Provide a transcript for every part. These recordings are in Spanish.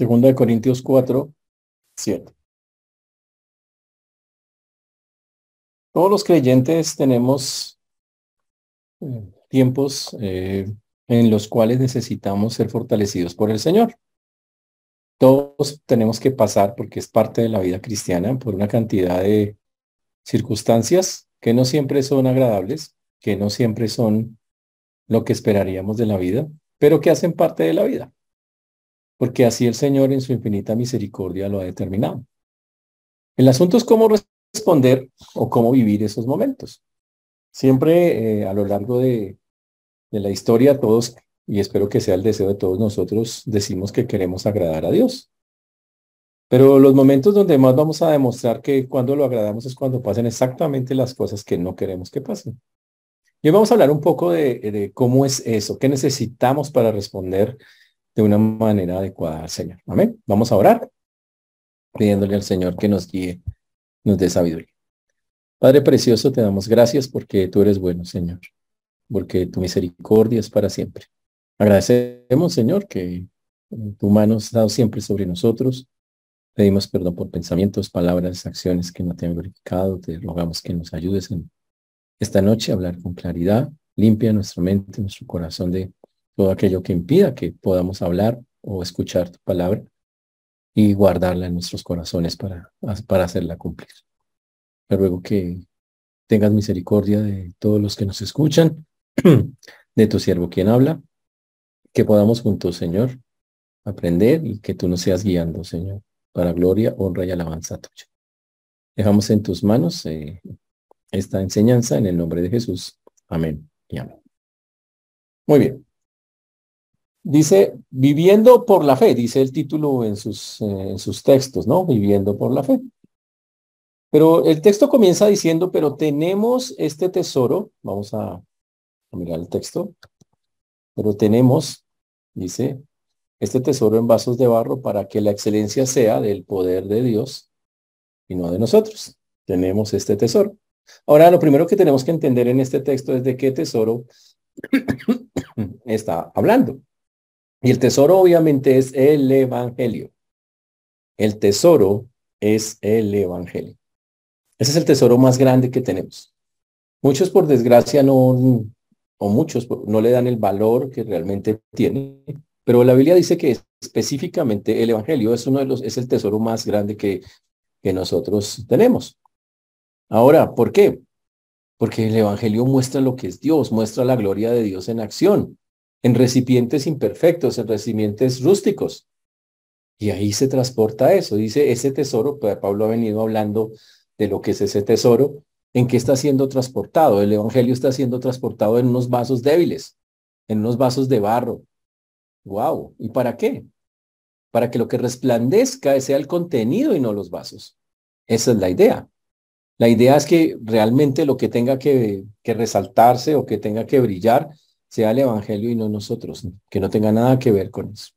Segunda de Corintios 4, 7. Todos los creyentes tenemos eh, tiempos eh, en los cuales necesitamos ser fortalecidos por el Señor. Todos tenemos que pasar, porque es parte de la vida cristiana, por una cantidad de circunstancias que no siempre son agradables, que no siempre son lo que esperaríamos de la vida, pero que hacen parte de la vida, porque así el Señor en su infinita misericordia lo ha determinado. El asunto es cómo responder o cómo vivir esos momentos. Siempre eh, a lo largo de, la historia todos, y espero que sea el deseo de todos nosotros, decimos que queremos agradar a Dios. Pero los momentos donde más vamos a demostrar que cuando lo agradamos es cuando pasen exactamente las cosas que no queremos que pasen. Y hoy vamos a hablar un poco de cómo es eso, qué necesitamos para responder de una manera adecuada al Señor. Amén. Vamos a orar pidiéndole al Señor que nos guíe, nos dé sabiduría. Padre precioso, te damos gracias porque tú eres bueno, Señor, porque tu misericordia es para siempre. Agradecemos, Señor, que tu mano ha siempre sobre nosotros. Pedimos perdón por pensamientos, palabras, acciones que no te han glorificado. Te rogamos que nos ayudes en esta noche a hablar con claridad, limpia nuestra mente, nuestro corazón de todo aquello que impida que podamos hablar o escuchar tu palabra y guardarla en nuestros corazones para, para hacerla cumplir. Te ruego que tengas misericordia de todos los que nos escuchan, de tu siervo quien habla, que podamos juntos, Señor, aprender y que tú nos seas guiando, Señor, para gloria, honra y alabanza tuya. Dejamos en tus manos eh, esta enseñanza en el nombre de Jesús. Amén y amén. Muy bien. Dice, viviendo por la fe, dice el título en sus, en sus textos, ¿no? Viviendo por la fe. Pero el texto comienza diciendo, pero tenemos este tesoro, vamos a, a mirar el texto, pero tenemos, dice, este tesoro en vasos de barro para que la excelencia sea del poder de Dios y no de nosotros. Tenemos este tesoro. Ahora, lo primero que tenemos que entender en este texto es de qué tesoro está hablando. Y el tesoro obviamente es el Evangelio. El tesoro es el Evangelio. Ese es el tesoro más grande que tenemos. Muchos, por desgracia, no, o muchos no le dan el valor que realmente tiene, pero la Biblia dice que específicamente el Evangelio es uno de los, es el tesoro más grande que, que nosotros tenemos. Ahora, ¿por qué? Porque el Evangelio muestra lo que es Dios, muestra la gloria de Dios en acción, en recipientes imperfectos, en recipientes rústicos. Y ahí se transporta eso. Dice, ese tesoro, pues Pablo ha venido hablando de lo que es ese tesoro, en qué está siendo transportado. El Evangelio está siendo transportado en unos vasos débiles, en unos vasos de barro. Wow. ¿Y para qué? Para que lo que resplandezca sea el contenido y no los vasos. Esa es la idea. La idea es que realmente lo que tenga que, resaltarse o que tenga que brillar sea el Evangelio y no nosotros, que no tenga nada que ver con eso.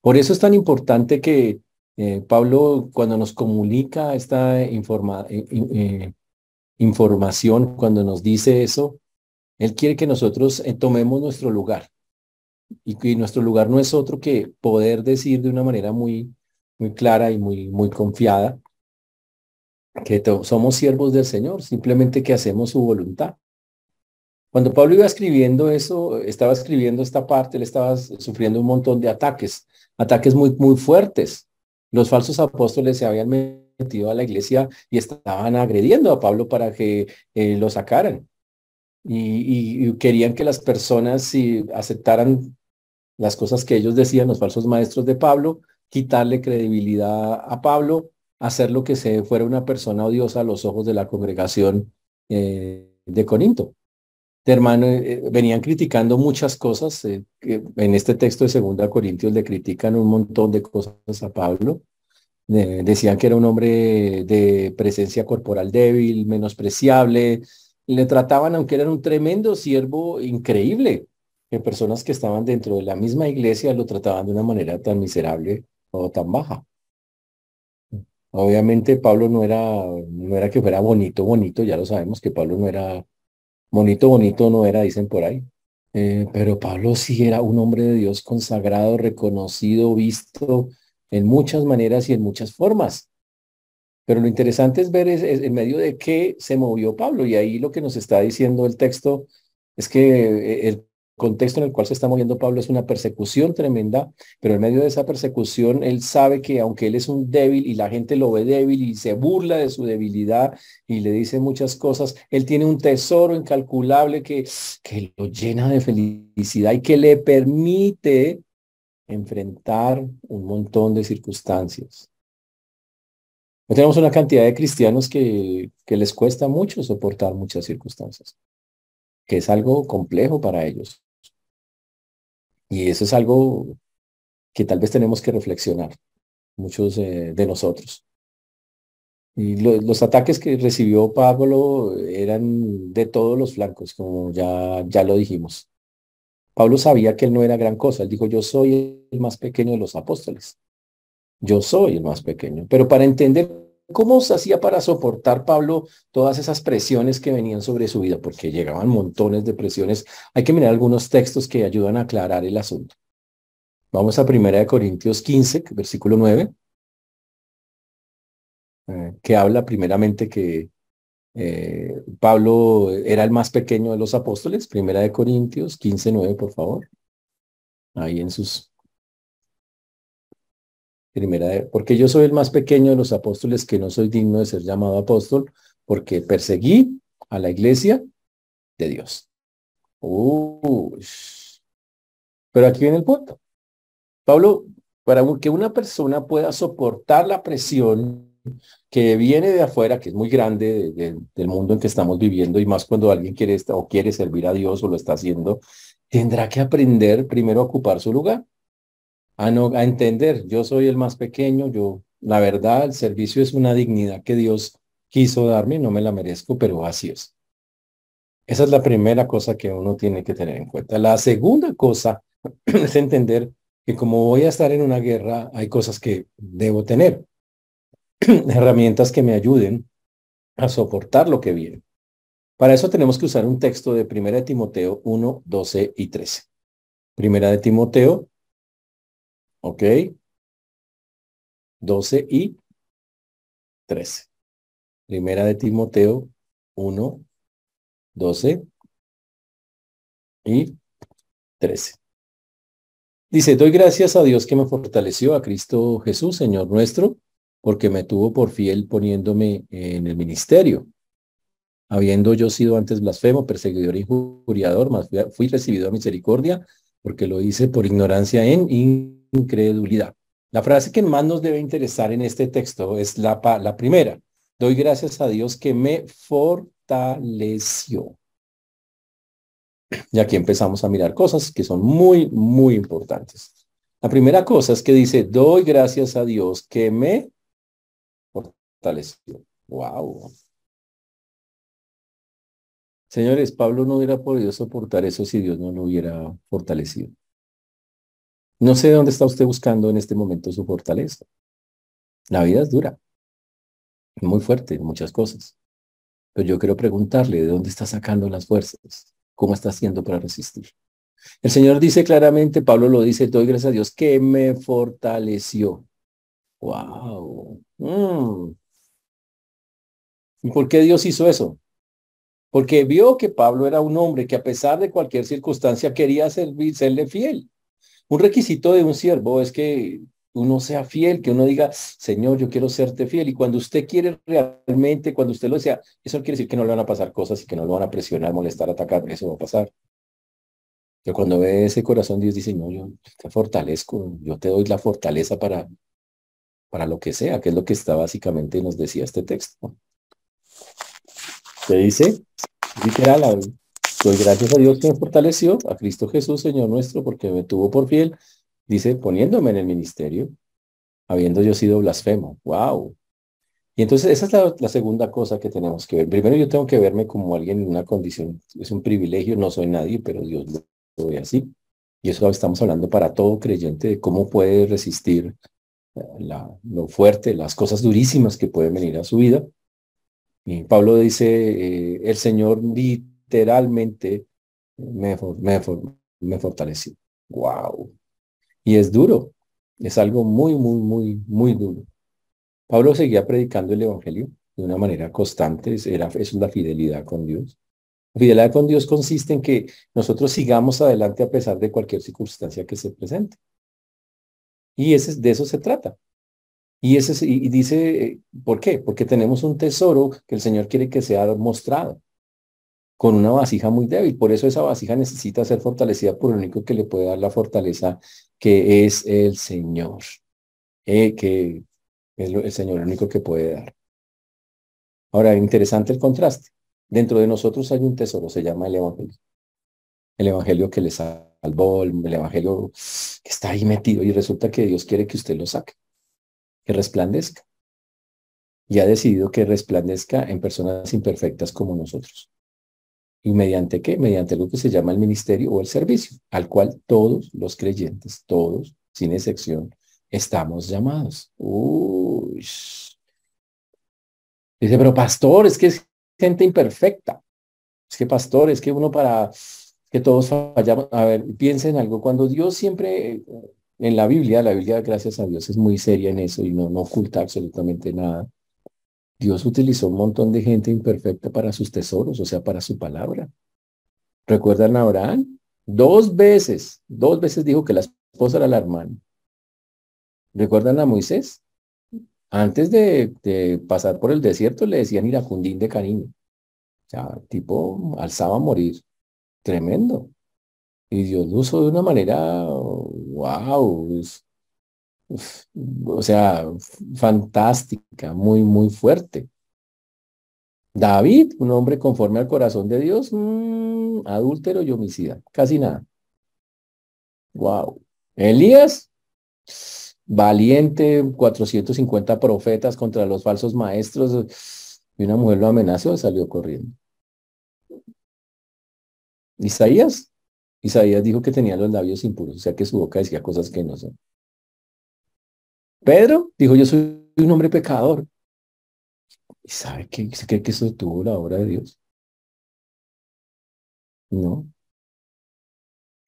Por eso es tan importante que eh, Pablo, cuando nos comunica esta eh, eh, información, cuando nos dice eso, él quiere que nosotros tomemos nuestro lugar. Y que nuestro lugar no es otro que poder decir de una manera muy, muy clara y muy, muy confiada que somos siervos del Señor, simplemente que hacemos su voluntad. Cuando Pablo iba escribiendo eso, estaba escribiendo esta parte, él estaba sufriendo un montón de ataques, ataques muy, muy fuertes. Los falsos apóstoles se habían metido a la iglesia y estaban agrediendo a Pablo para que eh, lo sacaran. Y, querían que las personas si aceptaran las cosas que ellos decían, los falsos maestros de Pablo, quitarle credibilidad a Pablo hacer lo que se fuera una persona odiosa a los ojos de la congregación eh, de Corinto. De hermano, eh, venían criticando muchas cosas. Eh, en este texto de Segunda Corintios le critican un montón de cosas a Pablo. decían que era un hombre de presencia corporal débil, menospreciable. Le trataban, aunque era un tremendo siervo increíble, que personas que estaban dentro de la misma iglesia lo trataban de una manera tan miserable o tan baja. Obviamente Pablo no era, no era que fuera bonito, bonito, ya lo sabemos que Pablo no era bonito, bonito, no era, dicen por ahí. Eh, pero Pablo sí era un hombre de Dios consagrado, reconocido, visto en muchas maneras y en muchas formas. Pero lo interesante es ver es, en medio de qué se movió Pablo. Y ahí lo que nos está diciendo el texto es que eh, el contexto en el cual se está moviendo Pablo es una persecución tremenda, pero en medio de esa persecución él sabe que aunque él es un débil y la gente lo ve débil y se burla de su debilidad y le dice muchas cosas, él tiene un tesoro incalculable que, que lo llena de felicidad y que le permite enfrentar un montón de circunstancias. Tenemos una cantidad de cristianos que, que les cuesta mucho soportar muchas circunstancias, que es algo complejo para ellos. Y eso es algo que tal vez tenemos que reflexionar, muchos eh, de nosotros. Y los ataques que recibió Pablo eran de todos los flancos, como ya, ya lo dijimos. Pablo sabía que él no era gran cosa. Él dijo, yo soy el más pequeño de los apóstoles. Yo soy el más pequeño. Pero para entender cómo se hacía para soportar Pablo todas esas presiones que venían sobre su vida, porque llegaban montones de presiones, hay que mirar algunos textos que ayudan a aclarar el asunto. Vamos a Primera de Corintios 15, versículo 9, eh, que habla primeramente que eh, Pablo era el más pequeño de los apóstoles, Primera de Corintios 15, 9, por favor. Ahí en sus... Primera. Porque yo soy el más pequeño de los apóstoles que no soy digno de ser llamado apóstol, porque perseguí a la iglesia de Dios. Pero aquí viene el punto. Pablo, para que una persona pueda soportar la presión que viene de afuera, que es muy grande del mundo en que estamos viviendo, y más cuando alguien quiere o quiere servir a Dios o lo está haciendo, tendrá que aprender primero a ocupar su lugar, a, no, a entender, yo soy el más pequeño, yo, la verdad, el servicio es una dignidad que Dios quiso darme, no me la merezco, pero así es. Esa es la primera cosa que uno tiene que tener en cuenta. La segunda cosa es entender que como voy a estar en una guerra, hay cosas que debo tener. herramientas que me ayuden a soportar lo que viene. Para eso tenemos que usar un texto de Primera de Timoteo 1, 12 y 13. Primera de Timoteo, ok, 12 y 13. Primera de Timoteo 1, 12 y 13. Dice, doy gracias a Dios que me fortaleció, a Cristo Jesús, Señor nuestro, porque me tuvo por fiel poniéndome en el ministerio. Habiendo yo sido antes blasfemo, perseguidor y injuriador, fui recibido a misericordia, porque lo hice por ignorancia en incredulidad. La frase que más nos debe interesar en este texto es la, la primera. Doy gracias a Dios que me fortaleció. Y aquí empezamos a mirar cosas que son muy, muy importantes. La primera cosa es que dice, doy gracias a Dios que me fortaleció. Wow. Señores, Pablo no hubiera podido soportar eso si Dios no lo hubiera fortalecido. No sé dónde está usted buscando en este momento su fortaleza. La vida es dura, muy fuerte muchas cosas. Pero yo quiero preguntarle, ¿de dónde está sacando las fuerzas? ¿Cómo está haciendo para resistir? El Señor dice claramente, Pablo lo dice, doy gracias a Dios que me fortaleció. Wow. Mm. ¿Y por qué Dios hizo eso? Porque vio que Pablo era un hombre que a pesar de cualquier circunstancia quería servir, serle fiel. Un requisito de un siervo es que uno sea fiel, que uno diga, Señor, yo quiero serte fiel. Y cuando usted quiere realmente, cuando usted lo sea, eso quiere decir que no le van a pasar cosas y que no lo van a presionar, molestar, atacar. Eso va a pasar. Pero cuando ve ese corazón, Dios dice, no, yo te fortalezco, yo te doy la fortaleza para, para lo que sea, que es lo que está básicamente nos decía este texto. ¿Qué dice? Literal, doy gracias a Dios que me fortaleció, a Cristo Jesús, Señor nuestro, porque me tuvo por fiel, dice, poniéndome en el ministerio, habiendo yo sido blasfemo. ¡Wow! Y entonces esa es la, segunda cosa que tenemos que ver. Primero yo tengo que verme como alguien en una condición, es un privilegio, no soy nadie, pero Dios lo, ve así. Y eso estamos hablando para todo creyente de cómo puede resistir eh, la, lo fuerte, las cosas durísimas que pueden venir a su vida y Pablo dice, eh, el Señor literalmente me, me, me fortaleció. Wow. Y es duro. Es algo muy, muy, muy, muy duro. Pablo seguía predicando el Evangelio de una manera constante, era, es la fidelidad con Dios. La fidelidad con Dios consiste en que nosotros sigamos adelante a pesar de cualquier circunstancia que se presente. Y ese, de eso se trata. Y, ese, y dice, ¿por qué? Porque tenemos un tesoro que el Señor quiere que sea mostrado con una vasija muy débil. Por eso esa vasija necesita ser fortalecida por el único que le puede dar la fortaleza, que es el Señor. Eh, que es el Señor el único que puede dar. Ahora, interesante el contraste. Dentro de nosotros hay un tesoro, se llama el Evangelio. El Evangelio que le salvó, el Evangelio que está ahí metido y resulta que Dios quiere que usted lo saque que resplandezca. Y ha decidido que resplandezca en personas imperfectas como nosotros. ¿Y mediante qué? Mediante lo que se llama el ministerio o el servicio, al cual todos los creyentes, todos, sin excepción, estamos llamados. Uy. Dice, pero pastor, es que es gente imperfecta. Es que pastor, es que uno para que todos fallamos. A ver, piensen algo. Cuando Dios siempre en la Biblia, la Biblia, gracias a Dios, es muy seria en eso y no, no oculta absolutamente nada. Dios utilizó un montón de gente imperfecta para sus tesoros, o sea, para su palabra. ¿Recuerdan a Abraham? Dos veces, dos veces dijo que la esposa era la hermana. ¿Recuerdan a Moisés? Antes de, pasar por el desierto le decían iracundín de cariño. O sea, tipo, alzaba a morir. Tremendo. Y Dios lo usó de una manera, wow, o sea, fantástica, muy, muy fuerte. David, un hombre conforme al corazón de Dios, mm, adúltero y homicida, casi nada. Wow. Elías, valiente, 450 profetas contra los falsos maestros, y una mujer lo amenazó y salió corriendo. Isaías, Isaías dijo que tenía los labios impuros, o sea que su boca decía cosas que no son. Pedro dijo, yo soy un hombre pecador. ¿Y sabe qué? ¿Se cree que eso tuvo la obra de Dios? No.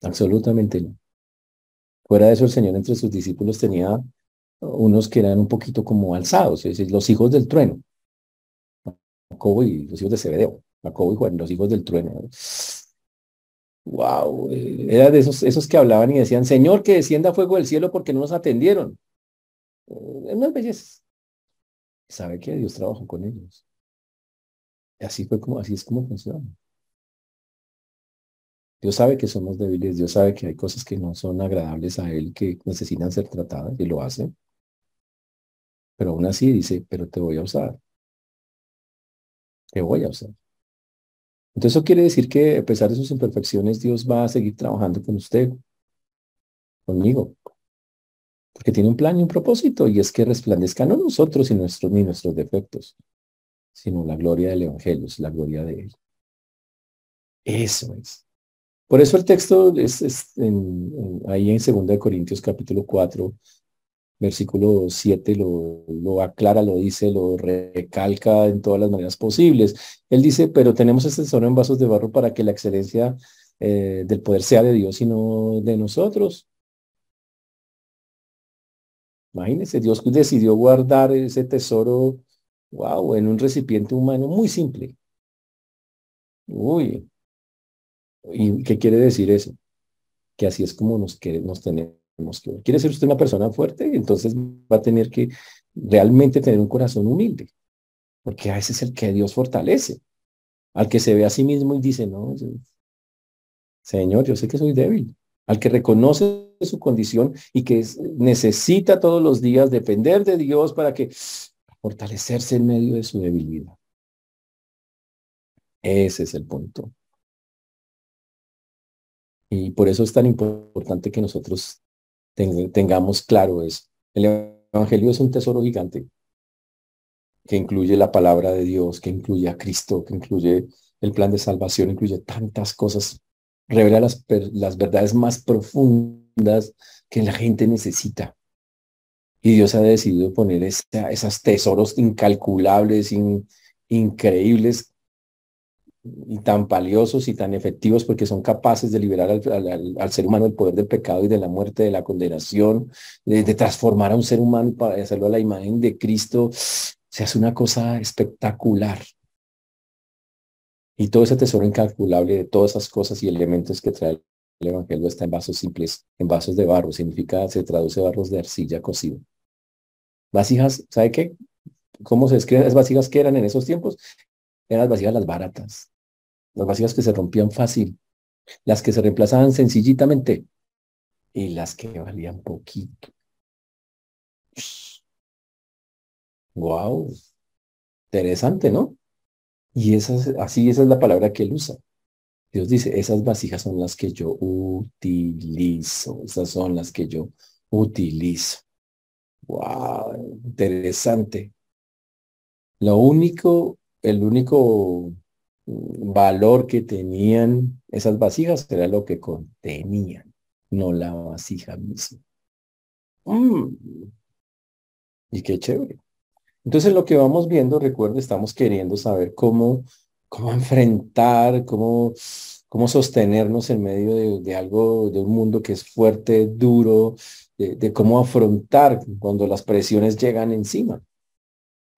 Absolutamente no. Fuera de eso, el Señor entre sus discípulos tenía unos que eran un poquito como alzados, es decir, los hijos del trueno. Jacobo y los hijos de Zebedeo. Jacobo y Juan, los hijos del trueno. Wow, eh, era de esos, esos que hablaban y decían, Señor, que descienda fuego del cielo porque no nos atendieron. Es unas bellezas. ¿Sabe que Dios trabajó con ellos? Así fue como, así es como funciona. Dios sabe que somos débiles, Dios sabe que hay cosas que no son agradables a Él, que necesitan ser tratadas y lo hace. Pero aún así dice, pero te voy a usar. Te voy a usar. Entonces eso quiere decir que a pesar de sus imperfecciones, Dios va a seguir trabajando con usted, conmigo, porque tiene un plan y un propósito, y es que resplandezca no nosotros y nuestros, ni nuestros defectos, sino la gloria del Evangelio, es la gloria de Él. Eso es. Por eso el texto es, ahí en 2 Corintios capítulo 4, versículo 7 lo, lo, aclara, lo dice, lo recalca en todas las maneras posibles. Él dice, pero tenemos este tesoro en vasos de barro para que la excelencia eh, del poder sea de Dios y no de nosotros. Imagínense, Dios decidió guardar ese tesoro, wow, en un recipiente humano muy simple. Uy, ¿y qué quiere decir eso? Que así es como nos, nos tenemos ¿Quiere ser usted una persona fuerte? Entonces va a tener que realmente tener un corazón humilde, porque a ese es el que Dios fortalece, al que se ve a sí mismo y dice, no, Señor, yo sé que soy débil, al que reconoce su condición y que necesita todos los días depender de Dios para que fortalecerse en medio de su debilidad. Ese es el punto. Y por eso es tan importante que nosotros tengamos claro eso. El Evangelio es un tesoro gigante que incluye la palabra de Dios, que incluye a Cristo, que incluye el plan de salvación, incluye tantas cosas, revela las, las verdades más profundas que la gente necesita. Y Dios ha decidido poner esos tesoros incalculables, increíbles, y tan valiosos y tan efectivos porque son capaces de liberar al, ser humano del poder del pecado y de la muerte, de la condenación, de, transformar a un ser humano para hacerlo a la imagen de Cristo, se hace una cosa espectacular. Y todo ese tesoro incalculable de todas esas cosas y elementos que trae el Evangelio está en vasos simples, en vasos de barro, significa, se traduce barros de arcilla cocido. Vasijas, ¿sabe qué? ¿Cómo se escriben las vasijas que eran en esos tiempos? Eran las vasijas las baratas, las vasijas que se rompían fácil, las que se reemplazaban sencillitamente y las que valían poquito. Wow, interesante, ¿no? Y así esa es la palabra que él usa. Dios dice, esas vasijas son las que yo utilizo, esas son las que yo utilizo. Wow, interesante. Lo único, el único valor que tenían esas vasijas era lo que contenían, no la vasija misma. Mm. Y qué chévere. Entonces lo que vamos viendo, recuerda, estamos queriendo saber cómo, cómo enfrentar, cómo, cómo sostenernos en medio de, algo, de un mundo que es fuerte, duro, de cómo afrontar cuando las presiones llegan encima.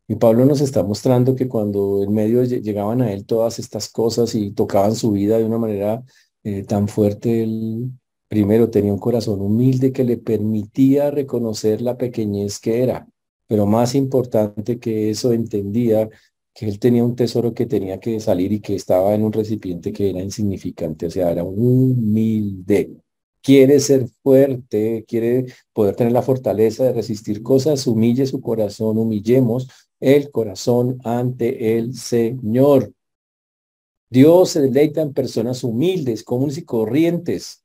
Y Pablo nos está mostrando que cuando en medio llegaban a él todas estas cosas y tocaban su vida de una manera eh, tan fuerte, él primero tenía un corazón humilde que le permitía reconocer la pequeñez que era, pero más importante que eso entendía que él tenía un tesoro que tenía que salir y que estaba en un recipiente que era insignificante, o sea, era humilde. Quiere ser fuerte, quiere poder tener la fortaleza de resistir cosas, humille su corazón, humillemos el corazón ante el Señor. Dios se deleita en personas humildes, comunes y corrientes,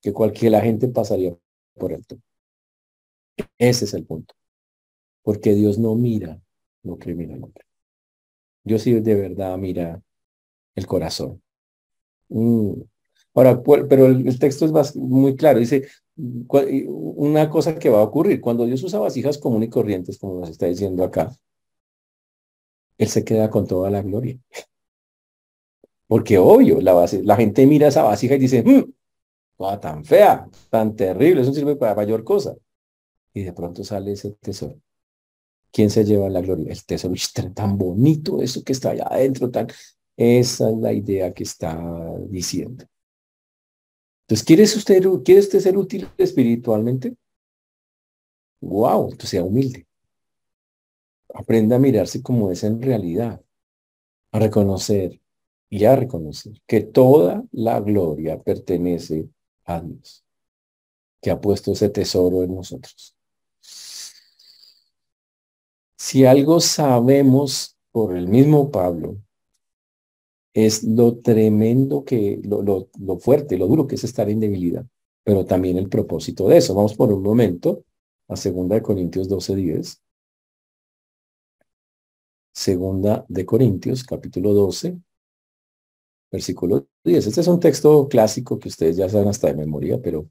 que cualquier la gente pasaría por alto. Ese es el punto. Porque Dios no mira lo que mira el hombre. Dios sí de verdad mira el corazón. Mm. Ahora, pero el, texto es muy claro. Dice, una cosa que va a ocurrir. Cuando Dios usa vasijas comunes y corrientes, como nos está diciendo acá, Él se queda con toda la gloria. Porque obvio, la, la gente mira esa vasija y dice, mmm, toda tan fea, tan terrible, eso sirve para mayor cosa. Y de pronto sale ese tesoro. ¿Quién se lleva la gloria? El tesoro tan bonito, eso que está allá adentro, tan... Esa es la idea que está diciendo. Entonces, ¿quiere usted, ¿quiere usted ser útil espiritualmente? Wow, entonces sea humilde. Aprenda a mirarse como es en realidad, a reconocer y a reconocer que toda la gloria pertenece a Dios, que ha puesto ese tesoro en nosotros. Si algo sabemos por el mismo Pablo, es lo tremendo que, lo, lo, lo, fuerte, lo duro que es estar en debilidad, pero también el propósito de eso. Vamos por un momento a segunda de Corintios 12, 10. Segunda de Corintios, capítulo 12, versículo 10. Este es un texto clásico que ustedes ya saben hasta de memoria, pero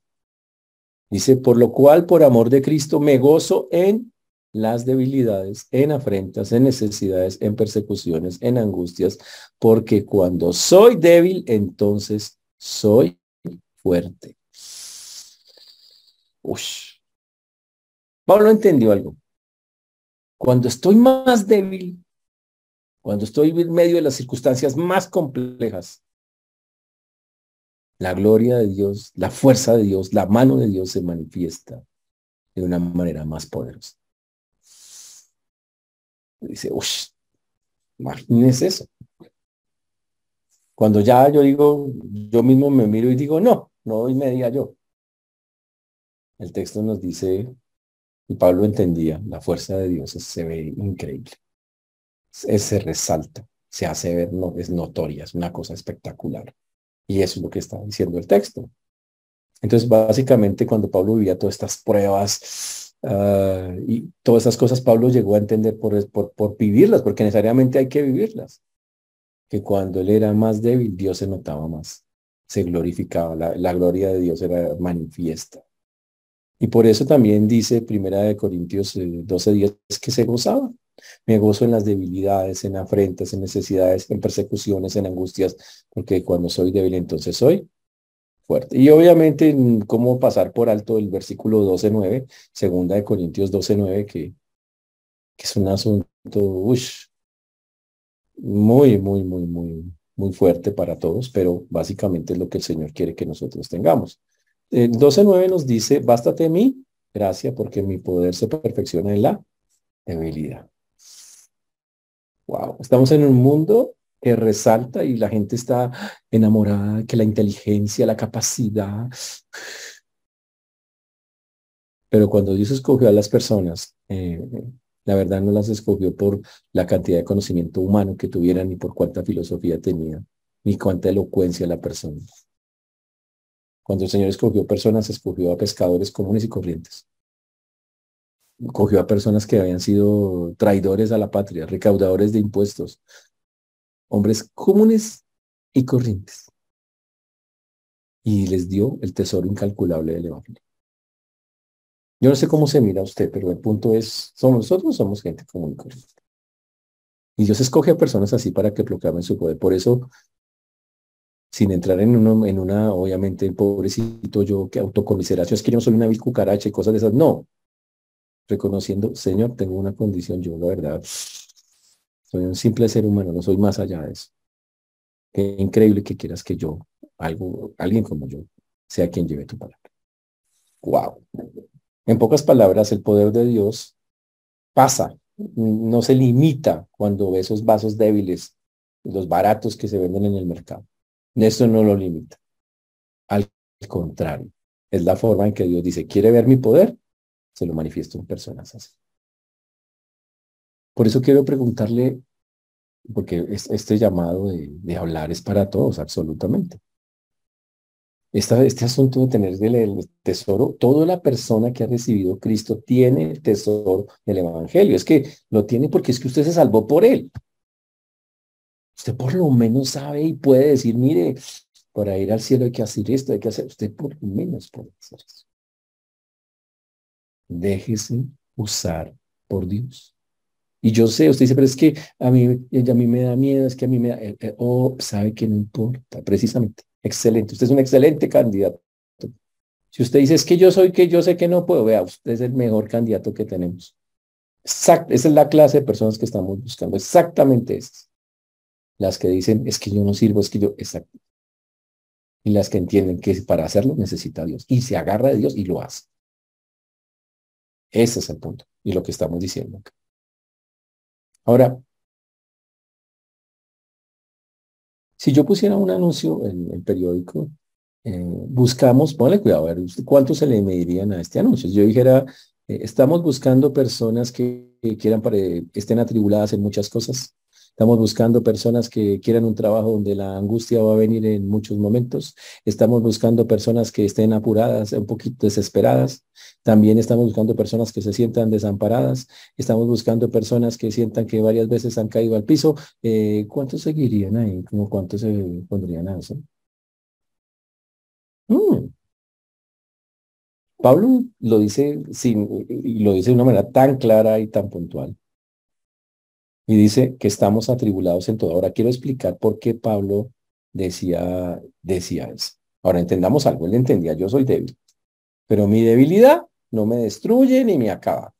dice, por lo cual, por amor de Cristo, me gozo en las debilidades, en afrentas, en necesidades, en persecuciones, en angustias, porque cuando soy débil, entonces soy fuerte. Ush. Pablo entendió algo. Cuando estoy más débil, cuando estoy en medio de las circunstancias más complejas, la gloria de Dios, la fuerza de Dios, la mano de Dios se manifiesta de una manera más poderosa. Dice, uff, imagínese eso. Cuando ya yo digo, yo mismo me miro y digo, no, no doy media yo. El texto nos dice, y Pablo entendía, la fuerza de Dios se ve increíble. Se, resalta, se hace ver, no, es notoria, es una cosa espectacular. Y eso es lo que está diciendo el texto. Entonces, básicamente, cuando Pablo vivía todas estas pruebas, Ah, y todas esas cosas Pablo llegó a entender por, por, por vivirlas, porque necesariamente hay que vivirlas. Que cuando él era más débil, Dios se notaba más, se glorificaba, la, la gloria de Dios era manifiesta. Y por eso también dice Primera de Corintios 12 eh, días que se gozaba. Me gozo en las debilidades, en afrentas, en necesidades, en persecuciones, en angustias, porque cuando soy débil entonces soy fuerte. Y obviamente, ¿cómo pasar por alto el versículo 12.9, segunda de Corintios 12.9, que, que es un asunto muy, muy, muy, muy, muy fuerte para todos, pero básicamente es lo que el Señor quiere que nosotros tengamos. El 12.9 nos dice, bástate mí, gracia, porque mi poder se perfecciona en la debilidad. Wow, estamos en un mundo que resalta y la gente está enamorada que la inteligencia, la capacidad. Pero cuando Dios escogió a las personas, eh, la verdad no las escogió por la cantidad de conocimiento humano que tuvieran, ni por cuánta filosofía tenían, ni cuánta elocuencia la persona. Cuando el Señor escogió personas, escogió a pescadores comunes y corrientes. Cogió a personas que habían sido traidores a la patria, recaudadores de impuestos, hombres comunes y corrientes. Y les dio el tesoro incalculable del Evangelio. Yo no sé cómo se mira usted, pero el punto es, somos, nosotros somos gente común y corriente. Y Dios escoge a personas así para que proclamen su poder. Por eso, sin entrar en, uno, en una, obviamente, pobrecito yo, que autocomiseración, es que yo soy una vil cucaracha y cosas de esas. No. Reconociendo, Señor, tengo una condición, yo la verdad, soy un simple ser humano, no soy más allá de eso. Qué increíble que quieras que yo, algo, alguien como yo, sea quien lleve tu palabra. Wow. En pocas palabras, el poder de Dios pasa, no se limita cuando ve esos vasos débiles, los baratos que se venden en el mercado. Esto no lo limita. Al contrario, es la forma en que Dios dice, ¿quiere ver mi poder? Se lo manifiesto en personas así. Por eso quiero preguntarle, porque este llamado de, hablar es para todos, absolutamente. este asunto de tener el tesoro, toda la persona que ha recibido Cristo tiene el tesoro del Evangelio. Es que lo tiene porque es que usted se salvó por él. Usted por lo menos sabe y puede decir, mire, para ir al cielo hay que hacer esto, hay que hacer. Usted por lo menos puede hacer eso. Déjese usar por Dios. Y yo sé, usted dice, pero es que a mí, a mí me da miedo, es que a mí me da, eh, eh, oh, sabe que no importa, precisamente. Excelente, usted es un excelente candidato. Si usted dice, es que yo soy que yo sé que no puedo, vea, usted es el mejor candidato que tenemos. Exacto, esa es la clase de personas que estamos buscando, exactamente esas. Las que dicen, es que yo no sirvo, es que yo, exacto. Y las que entienden que para hacerlo necesita Dios y se agarra de Dios y lo hace. Ese es el punto y lo que estamos diciendo acá. Ahora, si yo pusiera un anuncio en el periódico, eh, buscamos, ponle cuidado, a ver, ¿cuántos se le medirían a este anuncio? Si yo dijera, eh, estamos buscando personas que, que quieran, para, estén atribuladas en muchas cosas, Estamos buscando personas que quieran un trabajo donde la angustia va a venir en muchos momentos. Estamos buscando personas que estén apuradas, un poquito desesperadas. También estamos buscando personas que se sientan desamparadas. Estamos buscando personas que sientan que varias veces han caído al piso. Eh, ¿Cuántos seguirían ahí? ¿Cómo cuántos se pondrían a eso? Mm. Pablo lo dice, sin, lo dice de una manera tan clara y tan puntual. Y dice que estamos atribulados en todo. Ahora quiero explicar por qué Pablo decía, decía eso. Ahora entendamos algo. Él entendía, yo soy débil, pero mi debilidad no me destruye ni me acaba.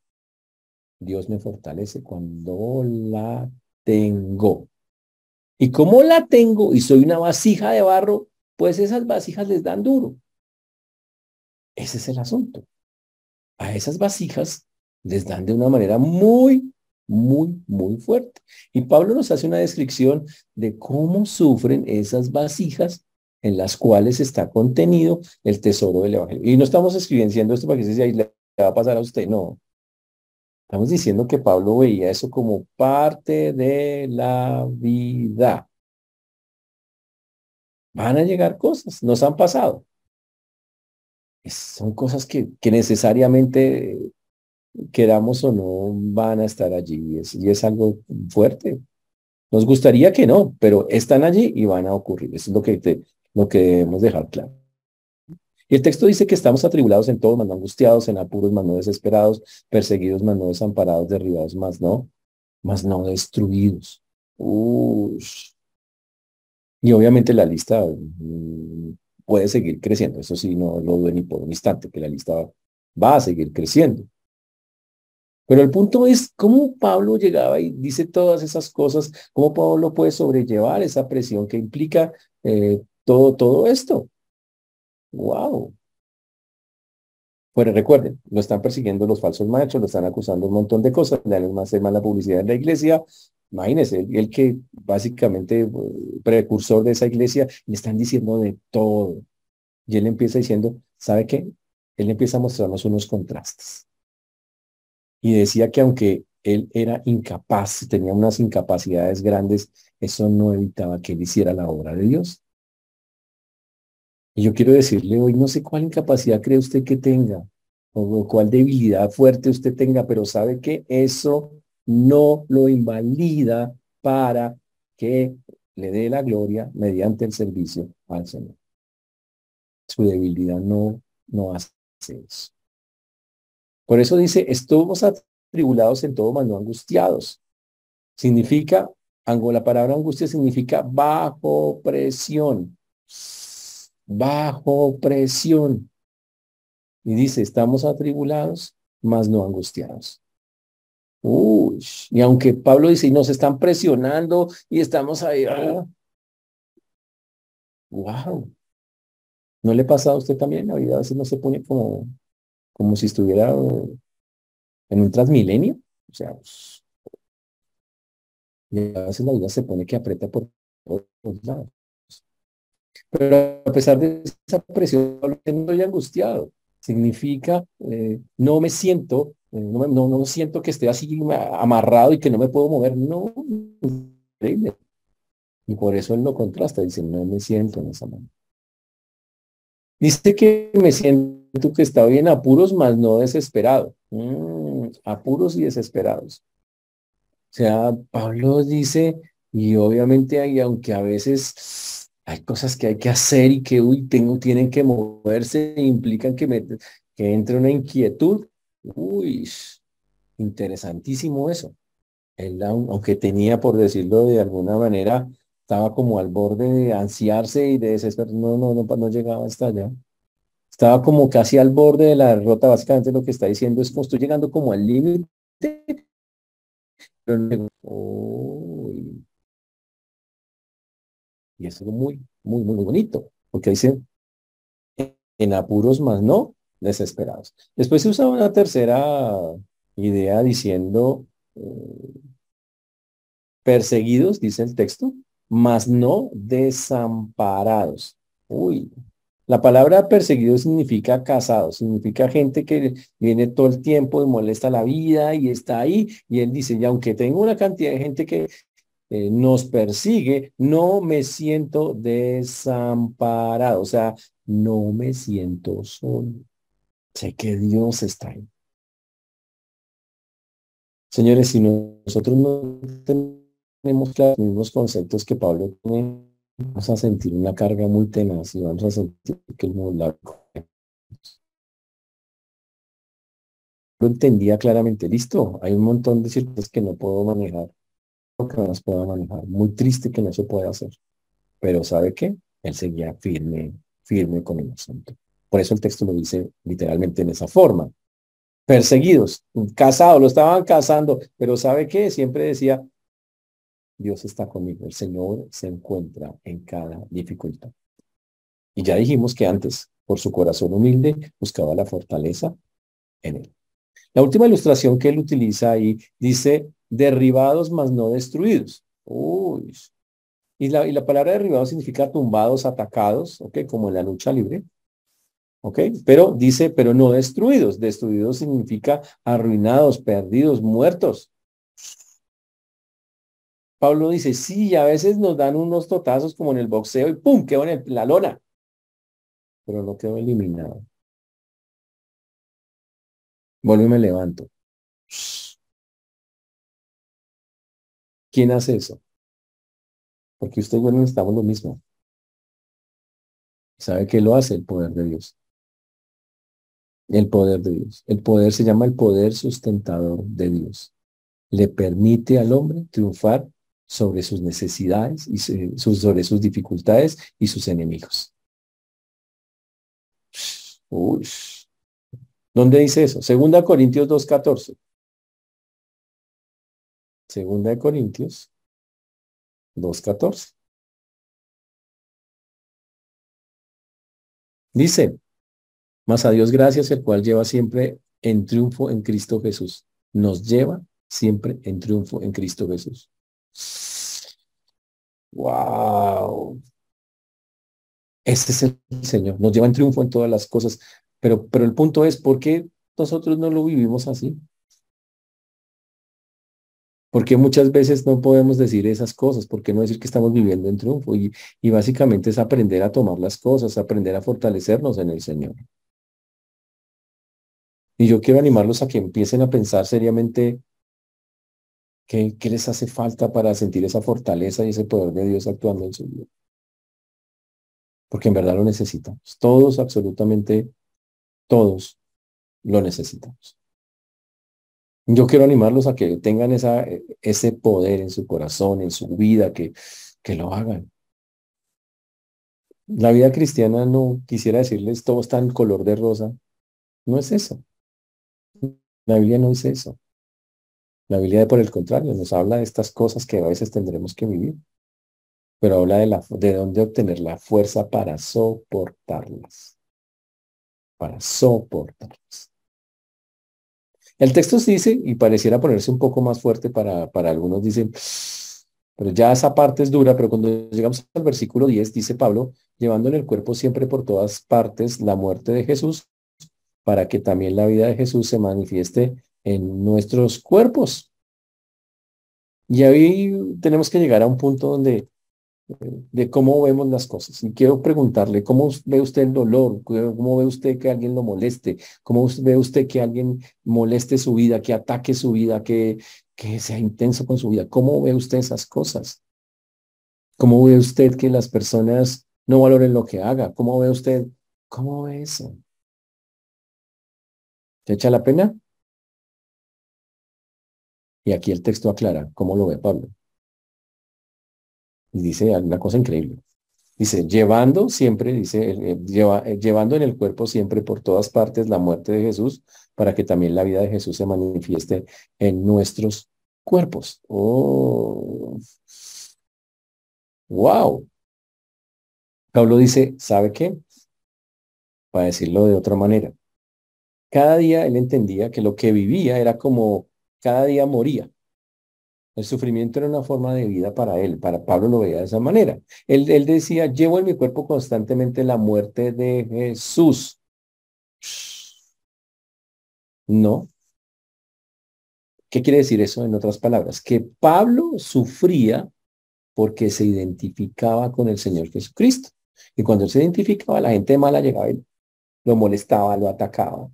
Dios me fortalece cuando la tengo. Y como la tengo y soy una vasija de barro, pues esas vasijas les dan duro. Ese es el asunto. A esas vasijas les dan de una manera muy, muy, muy fuerte. Y Pablo nos hace una descripción de cómo sufren esas vasijas en las cuales está contenido el tesoro del Evangelio. Y no estamos escribiendo esto para que se ahí le va a pasar a usted, no. Estamos diciendo que Pablo veía eso como parte de la vida. Van a llegar cosas, nos han pasado. son cosas que, que necesariamente queramos o no, van a estar allí y es, algo fuerte. Nos gustaría que no, pero están allí y van a ocurrir. Eso es lo que, lo que debemos dejar claro. Y el texto dice que estamos atribulados en todo, más no angustiados, en apuros, más no desesperados, perseguidos, más no desamparados, derribados, más no mas no destruidos. Y obviamente la lista mm, puede seguir creciendo. Eso sí, no lo dudo ni por un instante, que la lista va a seguir creciendo. Pero el punto es cómo Pablo llegaba y dice todas esas cosas, cómo Pablo puede sobrellevar esa presión que implica eh, todo, todo esto. ¡Wow! Pues recuerden, lo están persiguiendo los falsos maestros, lo están acusando un montón de cosas, le dan más, más la publicidad en la iglesia. Imagínense, el, que básicamente eh, precursor de esa iglesia, le están diciendo de todo. Y él empieza diciendo, ¿sabe qué? Él empieza a mostrarnos unos contrastes. Y decía que aunque él era incapaz, tenía unas incapacidades grandes, eso no evitaba que él hiciera la obra de Dios. Y yo quiero decirle hoy, no sé cuál incapacidad cree usted que tenga o cuál debilidad fuerte usted tenga, pero sabe que eso no lo invalida para que le dé la gloria mediante el servicio al Señor. Su debilidad no, no hace eso. Por eso dice, estuvimos atribulados en todo, mas no angustiados. Significa, la palabra angustia significa bajo presión bajo presión. Y dice, estamos atribulados, mas no angustiados. Uy, y aunque Pablo dice, y nos están presionando y estamos ahí. Wow. ¿No le pasa a usted también? A veces no se pone como, como si estuviera en un transmilenio. O sea, pues, a veces la vida se pone que aprieta por todos lados. Pero a pesar de esa presión, no estoy angustiado. Significa, eh, no me siento, eh, no, no, no, siento que esté así amarrado y que no me puedo mover. No, increíble. Y por eso él lo contrasta, dice, no me siento en esa manera. Dice que me siento que está bien apuros, mas no desesperado. Mm, apuros y desesperados. O sea, Pablo dice, y obviamente hay, aunque a veces hay cosas que hay que hacer y que uy, tengo, tienen que moverse implican que, me, que entre una inquietud. Uy, interesantísimo eso. Él, aunque tenía, por decirlo de alguna manera, estaba como al borde de ansiarse y de desesperar. No, no, no, no llegaba hasta allá. Estaba como casi al borde de la derrota. Básicamente lo que está diciendo es como estoy llegando como al límite. Y es algo muy, muy, muy bonito, porque dice, en apuros más no desesperados. Después se usa una tercera idea diciendo, eh, perseguidos, dice el texto, más no desamparados. Uy, la palabra perseguido significa casado, significa gente que viene todo el tiempo y molesta la vida y está ahí. Y él dice, y aunque tengo una cantidad de gente que eh, nos persigue, no me siento desamparado, o sea, no me siento solo. Sé que Dios está ahí. Señores, si nosotros no tenemos los mismos conceptos que Pablo tiene, vamos a sentir una carga muy tenaz y vamos a sentir que el mundo lo entendía claramente. Listo, hay un montón de circunstancias que no puedo manejar que no las pueda manejar. Muy triste que no se pueda hacer. Pero ¿sabe qué? Él seguía firme, firme con el asunto. Por eso el texto lo dice literalmente en esa forma. Perseguidos, casados, lo estaban casando, pero ¿sabe qué? Siempre decía, Dios está conmigo, el Señor se encuentra en cada dificultad. Y ya dijimos que antes, por su corazón humilde, buscaba la fortaleza en él. La última ilustración que él utiliza ahí dice, derribados mas no destruidos. Uy. Y la, y la palabra derribados significa tumbados, atacados, ¿ok? Como en la lucha libre. ¿Ok? Pero dice, pero no destruidos. Destruidos significa arruinados, perdidos, muertos. Pablo dice, sí, a veces nos dan unos totazos como en el boxeo y ¡pum! quedo en la lona. Pero no quedo eliminado. Vuelvo y me levanto. ¿Quién hace eso? Porque usted y yo necesitamos lo mismo. ¿Sabe qué lo hace? El poder de Dios. El poder de Dios. El poder se llama el poder sustentador de Dios. le permite al hombre triunfar sobre sus necesidades y sobre sus dificultades y sus enemigos. Uy. ¿Dónde dice eso? Segunda Corintios 2.14. Segunda de Corintios 2.14. Dice, mas a Dios gracias, el cual lleva siempre en triunfo en Cristo Jesús. Nos lleva siempre en triunfo en Cristo Jesús. Wow. Ese es el Señor. Nos lleva en triunfo en todas las cosas. Pero, pero el punto es, ¿por qué nosotros no lo vivimos así? Porque muchas veces no podemos decir esas cosas, porque no decir que estamos viviendo en triunfo. Y, y básicamente es aprender a tomar las cosas, aprender a fortalecernos en el Señor. Y yo quiero animarlos a que empiecen a pensar seriamente qué, les hace falta para sentir esa fortaleza y ese poder de Dios actuando en su vida. Porque en verdad lo necesitamos. Todos, absolutamente todos, lo necesitamos. Yo quiero animarlos a que tengan esa, ese poder en su corazón, en su vida, que, que lo hagan. La vida cristiana no quisiera decirles todo está en color de rosa. No es eso. La Biblia no dice eso. La Biblia, por el contrario, nos habla de estas cosas que a veces tendremos que vivir, pero habla de, la, de dónde obtener la fuerza para soportarlas. Para soportarlas. El texto dice, y pareciera ponerse un poco más fuerte para, para algunos, dicen, pero ya esa parte es dura, pero cuando llegamos al versículo 10, dice Pablo, llevando en el cuerpo siempre por todas partes la muerte de Jesús, para que también la vida de Jesús se manifieste en nuestros cuerpos. Y ahí tenemos que llegar a un punto donde de cómo vemos las cosas. Y quiero preguntarle, ¿cómo ve usted el dolor? ¿Cómo ve usted que alguien lo moleste? ¿Cómo ve usted que alguien moleste su vida, que ataque su vida, que, que sea intenso con su vida? ¿Cómo ve usted esas cosas? ¿Cómo ve usted que las personas no valoren lo que haga? ¿Cómo ve usted? ¿Cómo ve eso? ¿Te echa la pena? Y aquí el texto aclara cómo lo ve Pablo. Y dice una cosa increíble. Dice, llevando siempre, dice, eh, lleva, eh, llevando en el cuerpo siempre por todas partes la muerte de Jesús, para que también la vida de Jesús se manifieste en nuestros cuerpos. Oh. Wow. Pablo dice, ¿sabe qué? Para decirlo de otra manera. Cada día él entendía que lo que vivía era como cada día moría. El sufrimiento era una forma de vida para él, para Pablo lo veía de esa manera. Él, decía, llevo en mi cuerpo constantemente la muerte de Jesús. No. ¿Qué quiere decir eso en otras palabras? Que Pablo sufría porque se identificaba con el Señor Jesucristo. Y cuando él se identificaba, la gente mala llegaba y lo molestaba, lo atacaba.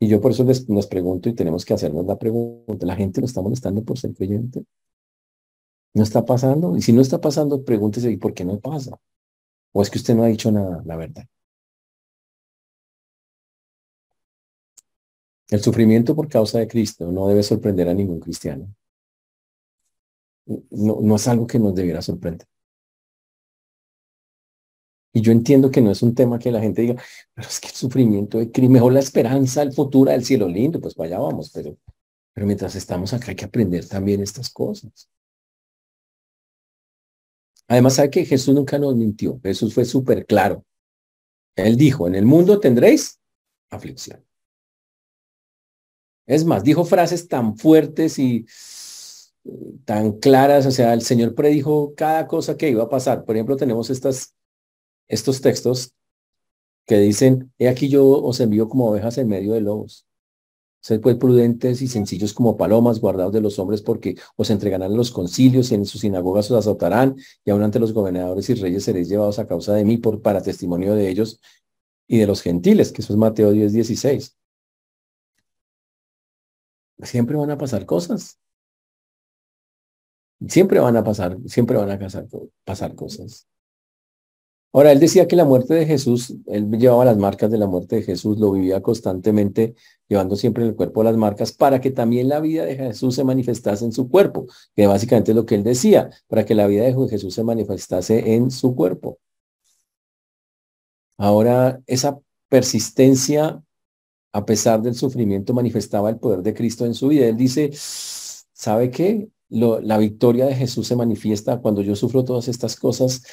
Y yo por eso les, nos pregunto y tenemos que hacernos la pregunta, ¿la gente lo está molestando por ser creyente? ¿No está pasando? Y si no está pasando, pregúntese, ¿y por qué no pasa? ¿O es que usted no ha dicho nada, la verdad? El sufrimiento por causa de Cristo no debe sorprender a ningún cristiano. No, no es algo que nos debiera sorprender. Y yo entiendo que no es un tema que la gente diga, pero es que el sufrimiento de crimen, mejor la esperanza, el futuro del cielo lindo, pues vaya vamos, pero, pero mientras estamos acá hay que aprender también estas cosas. Además, sabe que Jesús nunca nos mintió, Jesús fue súper claro. Él dijo, en el mundo tendréis aflicción. Es más, dijo frases tan fuertes y tan claras, o sea, el Señor predijo cada cosa que iba a pasar. Por ejemplo, tenemos estas estos textos que dicen, he aquí yo os envío como ovejas en medio de lobos. Sed pues prudentes y sencillos como palomas, guardados de los hombres, porque os entregarán los concilios y en sus sinagogas os azotarán, y aún ante los gobernadores y reyes seréis llevados a causa de mí por, para testimonio de ellos y de los gentiles, que eso es Mateo 10, 16. Siempre van a pasar cosas. Siempre van a pasar, siempre van a pasar cosas. Ahora, él decía que la muerte de Jesús, él llevaba las marcas de la muerte de Jesús, lo vivía constantemente, llevando siempre en el cuerpo las marcas, para que también la vida de Jesús se manifestase en su cuerpo, que básicamente es lo que él decía, para que la vida de Jesús se manifestase en su cuerpo. Ahora, esa persistencia, a pesar del sufrimiento, manifestaba el poder de Cristo en su vida. Él dice, ¿sabe qué? la victoria de Jesús se manifiesta cuando yo sufro todas estas cosas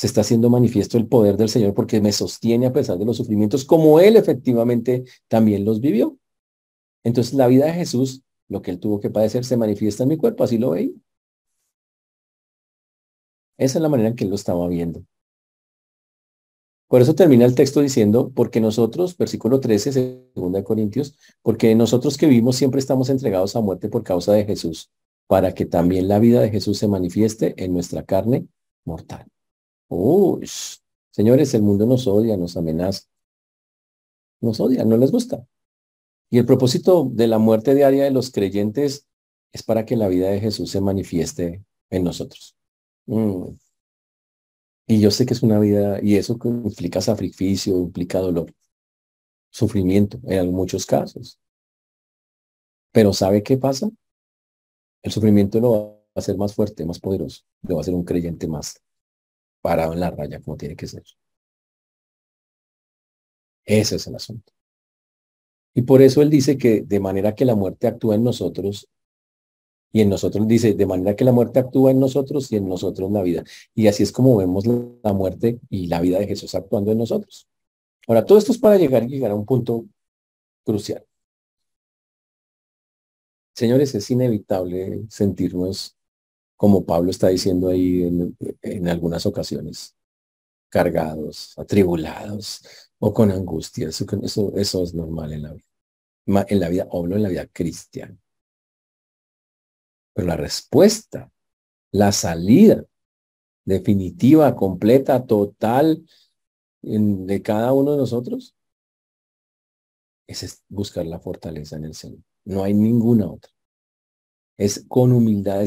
se está haciendo manifiesto el poder del Señor porque me sostiene a pesar de los sufrimientos, como Él efectivamente también los vivió. Entonces la vida de Jesús, lo que Él tuvo que padecer, se manifiesta en mi cuerpo, así lo veía. Esa es la manera en que Él lo estaba viendo. Por eso termina el texto diciendo, porque nosotros, versículo 13, 2 Corintios, porque nosotros que vivimos siempre estamos entregados a muerte por causa de Jesús, para que también la vida de Jesús se manifieste en nuestra carne mortal. Uy, señores, el mundo nos odia, nos amenaza. Nos odia, no les gusta. Y el propósito de la muerte diaria de los creyentes es para que la vida de Jesús se manifieste en nosotros. Mm. Y yo sé que es una vida, y eso implica sacrificio, implica dolor, sufrimiento en muchos casos. Pero ¿sabe qué pasa? El sufrimiento lo va a hacer más fuerte, más poderoso, lo va a hacer un creyente más parado en la raya como tiene que ser. Ese es el asunto. Y por eso él dice que de manera que la muerte actúa en nosotros, y en nosotros dice, de manera que la muerte actúa en nosotros y en nosotros la vida. Y así es como vemos la muerte y la vida de Jesús actuando en nosotros. Ahora, todo esto es para llegar, llegar a un punto crucial. Señores, es inevitable sentirnos como Pablo está diciendo ahí en, algunas ocasiones, cargados, atribulados o con angustia. Eso, eso, es normal en la vida. En la vida, hablo en la vida cristiana. Pero la respuesta, la salida definitiva, completa, total de cada uno de nosotros, es buscar la fortaleza en el Señor. No hay ninguna otra. Es con humildad,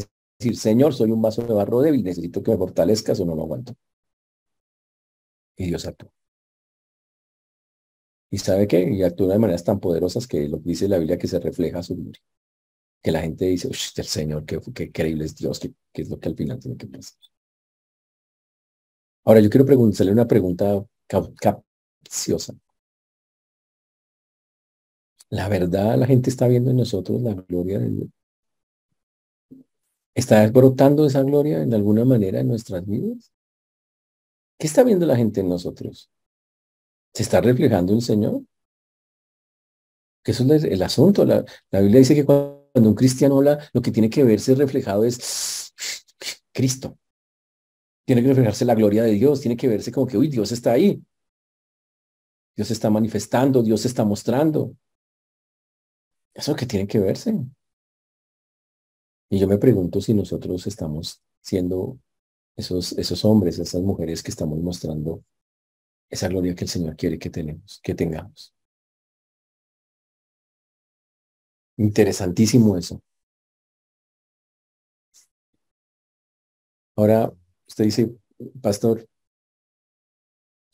Señor, soy un vaso de barro débil, necesito que me fortalezcas o no lo aguanto. Y Dios actúa. ¿Y sabe qué? Y actúa de maneras tan poderosas que lo que dice la Biblia que se refleja su gloria. Que la gente dice, el Señor, qué, qué increíble es Dios, qué, es lo que al final tiene que pasar. Ahora, yo quiero preguntarle una pregunta capciosa. La verdad, la gente está viendo en nosotros la gloria de Dios. ¿Está brotando esa gloria en alguna manera en nuestras vidas? ¿Qué está viendo la gente en nosotros? ¿Se está reflejando el Señor? Que eso es el asunto. La, Biblia dice que cuando un cristiano habla, lo que tiene que verse reflejado es Cristo. Tiene que reflejarse la gloria de Dios, tiene que verse como que, uy, Dios está ahí. Dios está manifestando, Dios está mostrando. Eso que tiene que verse. Y yo me pregunto si nosotros estamos siendo esos, esos hombres, esas mujeres que estamos mostrando esa gloria que el Señor quiere que tenemos, que tengamos. Interesantísimo eso. Ahora, usted dice, pastor,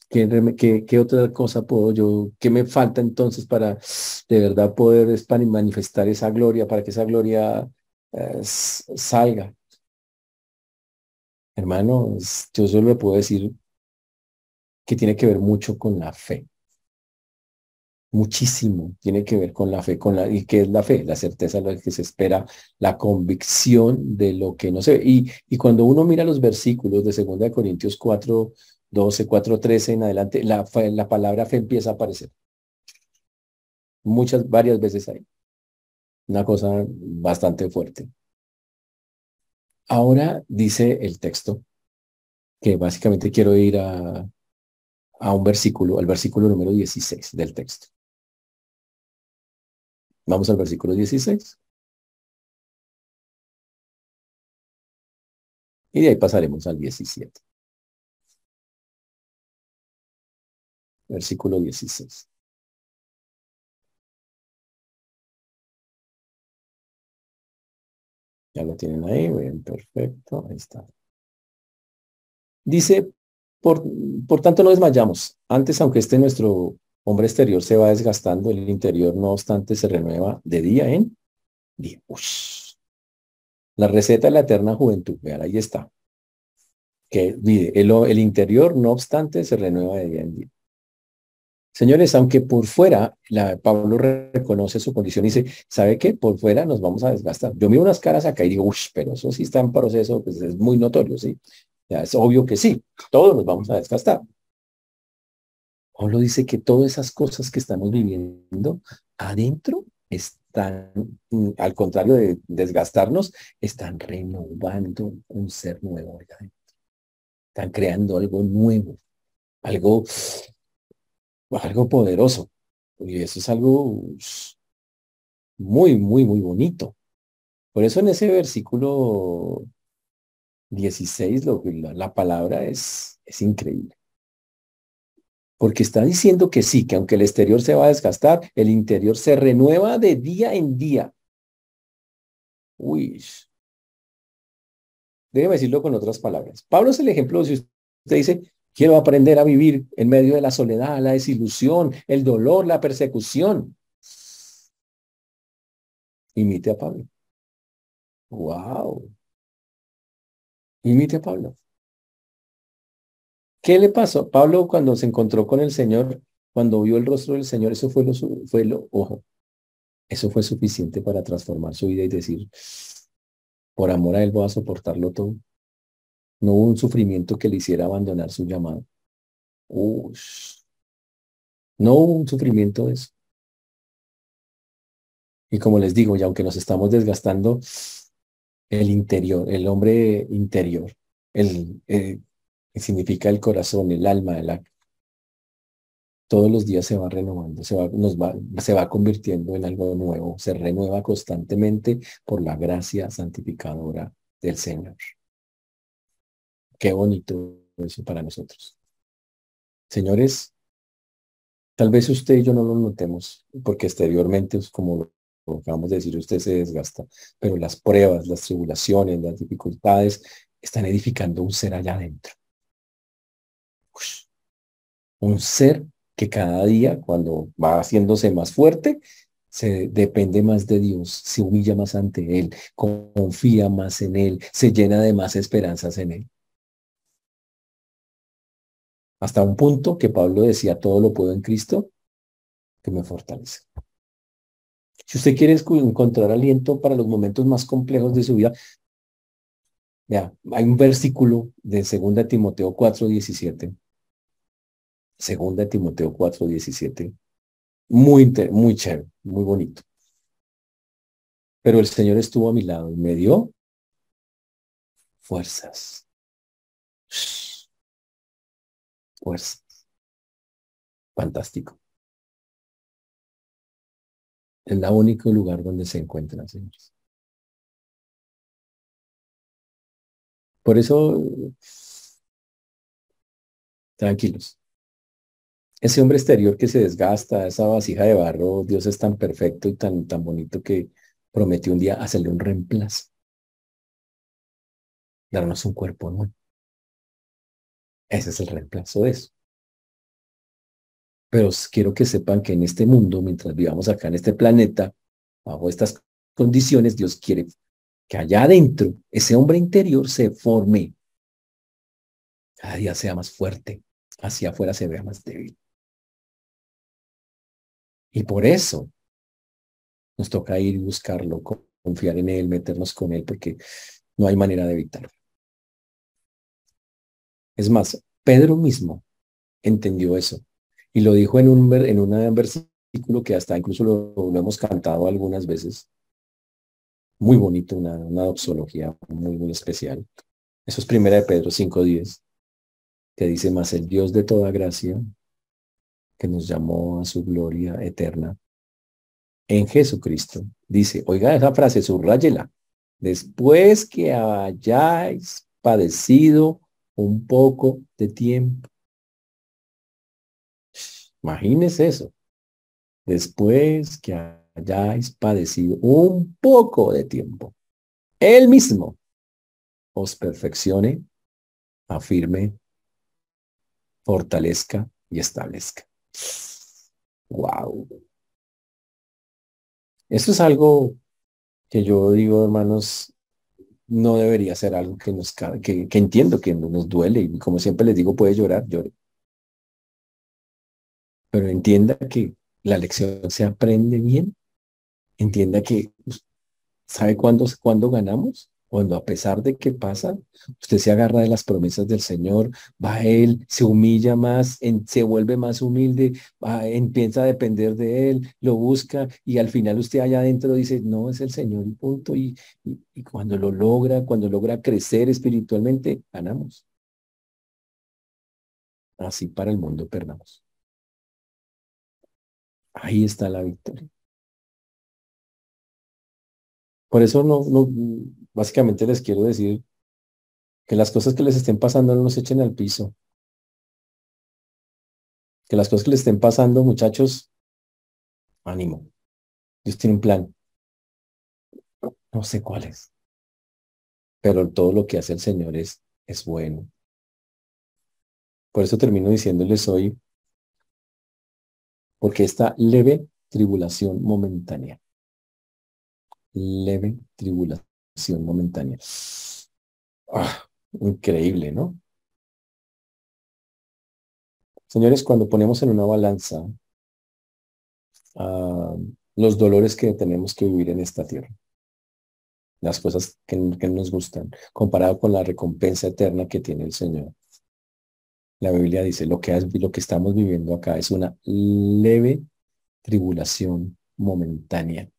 ¿qué, qué, otra cosa puedo yo, qué me falta entonces para de verdad poder manifestar esa gloria, para que esa gloria salga. Hermano, yo solo le puedo decir que tiene que ver mucho con la fe. Muchísimo tiene que ver con la fe, con la, ¿y qué es la fe? La certeza de que se espera, la convicción de lo que no se ve. Y, y cuando uno mira los versículos de 2 Corintios 4, 12, 4, 13 en adelante, la, la palabra fe empieza a aparecer. Muchas, varias veces ahí. Una cosa bastante fuerte. Ahora dice el texto que básicamente quiero ir a, a un versículo, al versículo número 16 del texto. Vamos al versículo 16. Y de ahí pasaremos al 17. Versículo 16. Lo tienen ahí, bien, perfecto, ahí está. Dice, por, por tanto, no desmayamos. Antes, aunque este nuestro hombre exterior se va desgastando, el interior, no obstante, se renueva de día en día. La receta de la eterna juventud, vean, ahí está. Que el, el interior, no obstante, se renueva de día en día. Señores, aunque por fuera, la, Pablo reconoce su condición y dice, ¿sabe qué? Por fuera nos vamos a desgastar. Yo miro unas caras acá y digo, uff, pero eso sí está en proceso, pues es muy notorio, ¿sí? Es obvio que sí, todos nos vamos a desgastar. Pablo dice que todas esas cosas que estamos viviendo adentro están, mm, al contrario de desgastarnos, están renovando un ser nuevo Están creando algo nuevo, algo algo poderoso. Y eso es algo muy, muy, muy bonito. Por eso en ese versículo 16 lo, la, la palabra es, es increíble. Porque está diciendo que sí, que aunque el exterior se va a desgastar, el interior se renueva de día en día. Uy. Déjeme decirlo con otras palabras. Pablo es el ejemplo, si usted dice, Quiero aprender a vivir en medio de la soledad, la desilusión, el dolor, la persecución. Imite a Pablo. Wow. Imite a Pablo. ¿Qué le pasó? Pablo cuando se encontró con el Señor, cuando vio el rostro del Señor, eso fue lo, fue lo, ojo, eso fue suficiente para transformar su vida y decir, por amor a Él voy a soportarlo todo. No hubo un sufrimiento que le hiciera abandonar su llamado. No hubo un sufrimiento de eso. Y como les digo, y aunque nos estamos desgastando, el interior, el hombre interior, el, eh, significa el corazón, el alma, el todos los días se va renovando, se va, nos va, se va convirtiendo en algo nuevo, se renueva constantemente por la gracia santificadora del Señor. Qué bonito eso para nosotros. Señores, tal vez usted y yo no lo notemos, porque exteriormente, como lo acabamos de decir, usted se desgasta, pero las pruebas, las tribulaciones, las dificultades están edificando un ser allá adentro. Un ser que cada día, cuando va haciéndose más fuerte, se depende más de Dios, se humilla más ante Él, confía más en Él, se llena de más esperanzas en Él. Hasta un punto que Pablo decía, todo lo puedo en Cristo, que me fortalece. Si usted quiere encontrar aliento para los momentos más complejos de su vida, vea, hay un versículo de 2 Timoteo 4, 17. 2 Timoteo 4, 17. Muy, muy chévere, muy bonito. Pero el Señor estuvo a mi lado y me dio fuerzas fuerza. Fantástico. Es el único lugar donde se encuentran, señores. Por eso, tranquilos. Ese hombre exterior que se desgasta, esa vasija de barro, Dios es tan perfecto y tan, tan bonito que prometió un día hacerle un reemplazo. Darnos un cuerpo nuevo. Ese es el reemplazo de eso. Pero quiero que sepan que en este mundo, mientras vivamos acá en este planeta, bajo estas condiciones, Dios quiere que allá adentro ese hombre interior se forme. Cada día sea más fuerte, hacia afuera se vea más débil. Y por eso nos toca ir y buscarlo, confiar en Él, meternos con Él, porque no hay manera de evitarlo. Es más, Pedro mismo entendió eso y lo dijo en un, en versículo que hasta incluso lo, hemos cantado algunas veces. Muy bonito, una, una doxología muy, muy especial. Eso es primera de Pedro 5.10, que dice más el Dios de toda gracia, que nos llamó a su gloria eterna en Jesucristo. Dice, oiga esa frase, subrayela. Después que hayáis padecido un poco de tiempo. Imagínese eso. Después que hayáis padecido un poco de tiempo, Él mismo os perfeccione, afirme fortalezca y establezca. Wow. Esto es algo que yo digo, hermanos, no debería ser algo que nos que, que entiendo que nos duele y como siempre les digo, puede llorar, llore. Pero entienda que la lección se aprende bien. Entienda que pues, ¿sabe cuándo, cuándo ganamos? Cuando a pesar de que pasa, usted se agarra de las promesas del Señor, va a Él, se humilla más, se vuelve más humilde, va, empieza a depender de Él, lo busca y al final usted allá adentro dice, no, es el Señor y punto. Y, y cuando lo logra, cuando logra crecer espiritualmente, ganamos. Así para el mundo perdamos. Ahí está la victoria. Por eso no, no, básicamente les quiero decir que las cosas que les estén pasando no los echen al piso. Que las cosas que les estén pasando, muchachos, ánimo. Dios tiene un plan. No sé cuál es. Pero todo lo que hace el Señor es, es bueno. Por eso termino diciéndoles hoy, porque esta leve tribulación momentánea leve tribulación momentánea. Ah, increíble, ¿no? Señores, cuando ponemos en una balanza ah, los dolores que tenemos que vivir en esta tierra, las cosas que, nos gustan, comparado con la recompensa eterna que tiene el Señor. La Biblia dice, lo que, lo que estamos viviendo acá es una leve tribulación momentánea.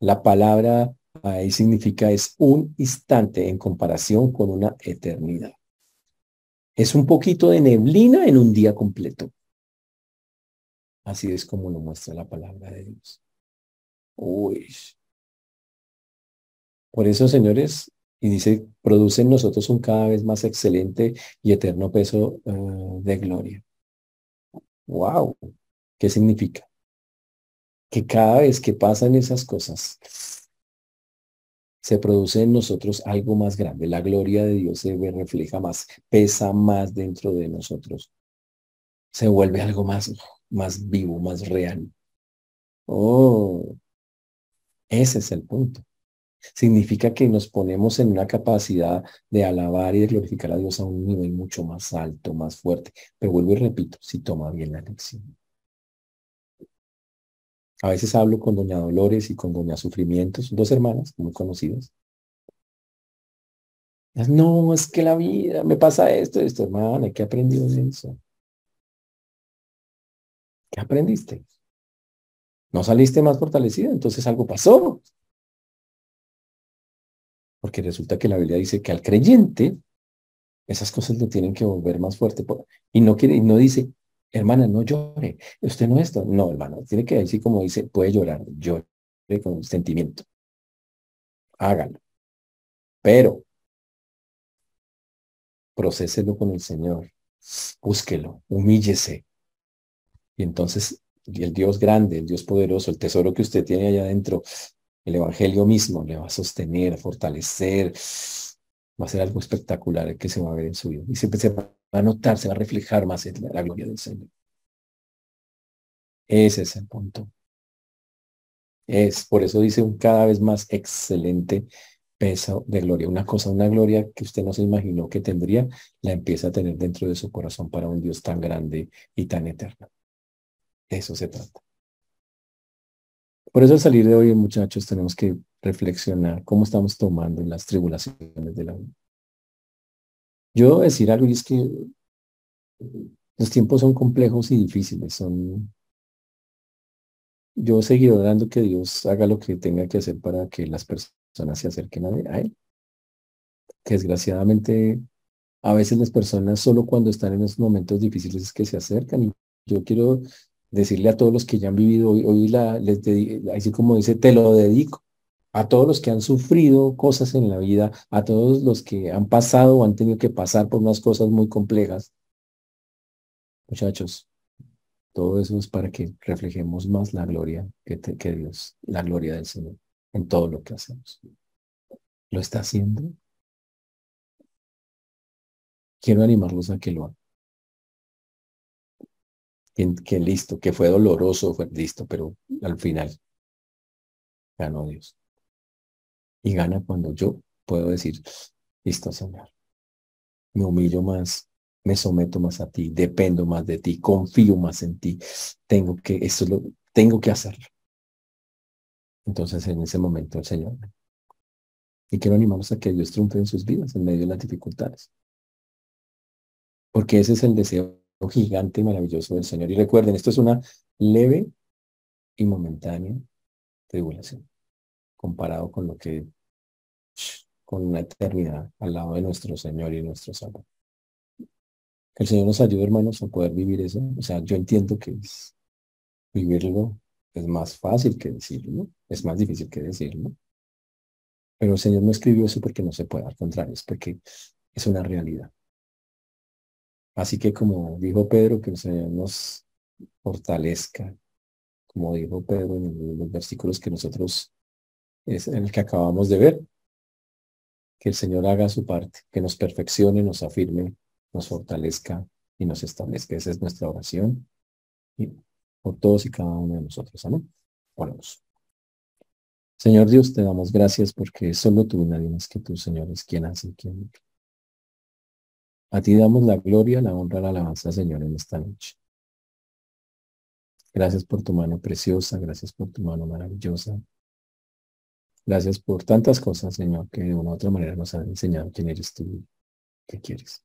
La palabra ahí significa es un instante en comparación con una eternidad. Es un poquito de neblina en un día completo. Así es como lo muestra la palabra de Dios. Uy. Por eso, señores, y dice, produce en nosotros un cada vez más excelente y eterno peso eh, de gloria. Wow. ¿Qué significa? que cada vez que pasan esas cosas, se produce en nosotros algo más grande. La gloria de Dios se refleja más, pesa más dentro de nosotros. Se vuelve algo más, más vivo, más real. Oh, ese es el punto. Significa que nos ponemos en una capacidad de alabar y de glorificar a Dios a un nivel mucho más alto, más fuerte. Pero vuelvo y repito, si toma bien la lección. A veces hablo con doña Dolores y con doña Sufrimientos, dos hermanas muy conocidas. No, es que la vida me pasa esto, esto, hermana, ¿qué aprendido de eso? ¿Qué aprendiste? No saliste más fortalecida, entonces algo pasó. Porque resulta que la Biblia dice que al creyente esas cosas lo tienen que volver más fuerte. Y no quiere, y no dice, hermana, no llore, usted no es No, hermano, tiene que decir como dice, puede llorar, llore con sentimiento. Hágalo. Pero, procéselo con el Señor, búsquelo, humíllese. Y entonces, el Dios grande, el Dios poderoso, el tesoro que usted tiene allá adentro, el Evangelio mismo, le va a sostener, a fortalecer, va a ser algo espectacular que se va a ver en su vida. Y siempre se va va a notar, se va a reflejar más en la gloria del Señor. Ese es el punto. Es, por eso dice un cada vez más excelente peso de gloria. Una cosa, una gloria que usted no se imaginó que tendría, la empieza a tener dentro de su corazón para un Dios tan grande y tan eterno. eso se trata. Por eso al salir de hoy, muchachos, tenemos que reflexionar cómo estamos tomando las tribulaciones de la vida. Yo decir algo y es que los tiempos son complejos y difíciles. Son... Yo he seguido orando que Dios haga lo que tenga que hacer para que las personas se acerquen a Él. Que desgraciadamente a veces las personas solo cuando están en esos momentos difíciles es que se acercan. Y yo quiero decirle a todos los que ya han vivido hoy, hoy la, les así como dice, te lo dedico a todos los que han sufrido cosas en la vida, a todos los que han pasado o han tenido que pasar por unas cosas muy complejas. Muchachos, todo eso es para que reflejemos más la gloria que, que Dios, la gloria del Señor en todo lo que hacemos. ¿Lo está haciendo? Quiero animarlos a que lo hagan. que, listo, que fue doloroso, fue listo, pero al final ganó Dios. Y gana cuando yo puedo decir, listo, Señor, me humillo más, me someto más a ti, dependo más de ti, confío más en ti, tengo que, eso lo, tengo que hacerlo. Entonces en ese momento el Señor. Y quiero animarlos a que Dios triunfe en sus vidas en medio de las dificultades. Porque ese es el deseo gigante y maravilloso del Señor. Y recuerden, esto es una leve y momentánea tribulación comparado con lo que, con una eternidad al lado de nuestro Señor y nuestro Salvador. Que el Señor nos ayude, hermanos, a poder vivir eso. O sea, yo entiendo que es, vivirlo es más fácil que decirlo, es más difícil que decirlo. Pero el Señor no escribió eso porque no se puede, al contrario, es porque es una realidad. Así que como dijo Pedro, que el Señor nos fortalezca, como dijo Pedro en los versículos que nosotros, es el que acabamos de ver, que el Señor haga su parte, que nos perfeccione, nos afirme, nos fortalezca y nos establezca. Esa es nuestra oración y por todos y cada uno de nosotros. Amén. Oramos. Señor Dios, te damos gracias porque solo tú, nadie más que tú, Señor, es quien hace y quien a ti damos la gloria, la honra, la alabanza, Señor, en esta noche. Gracias por tu mano preciosa, gracias por tu mano maravillosa. Gracias por tantas cosas, Señor, que de una u otra manera nos han enseñado quién eres tú, qué quieres.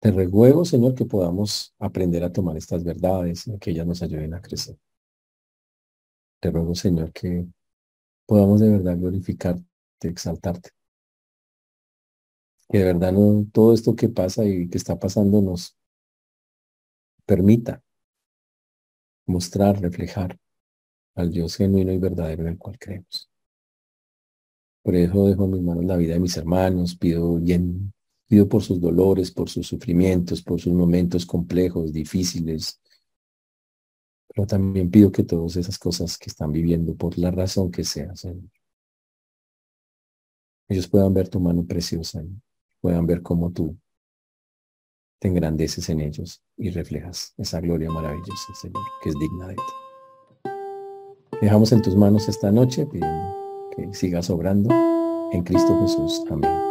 Te ruego, Señor, que podamos aprender a tomar estas verdades y que ellas nos ayuden a crecer. Te ruego, Señor, que podamos de verdad glorificarte, exaltarte que de verdad todo esto que pasa y que está pasando nos permita mostrar, reflejar al Dios genuino y verdadero en el cual creemos. Por eso dejo en mis manos la vida de mis hermanos, pido bien, pido por sus dolores, por sus sufrimientos, por sus momentos complejos, difíciles, pero también pido que todas esas cosas que están viviendo, por la razón que sea, ellos puedan ver tu mano preciosa puedan ver cómo tú te engrandeces en ellos y reflejas esa gloria maravillosa, Señor, que es digna de ti. Dejamos en tus manos esta noche que sigas obrando en Cristo Jesús. Amén.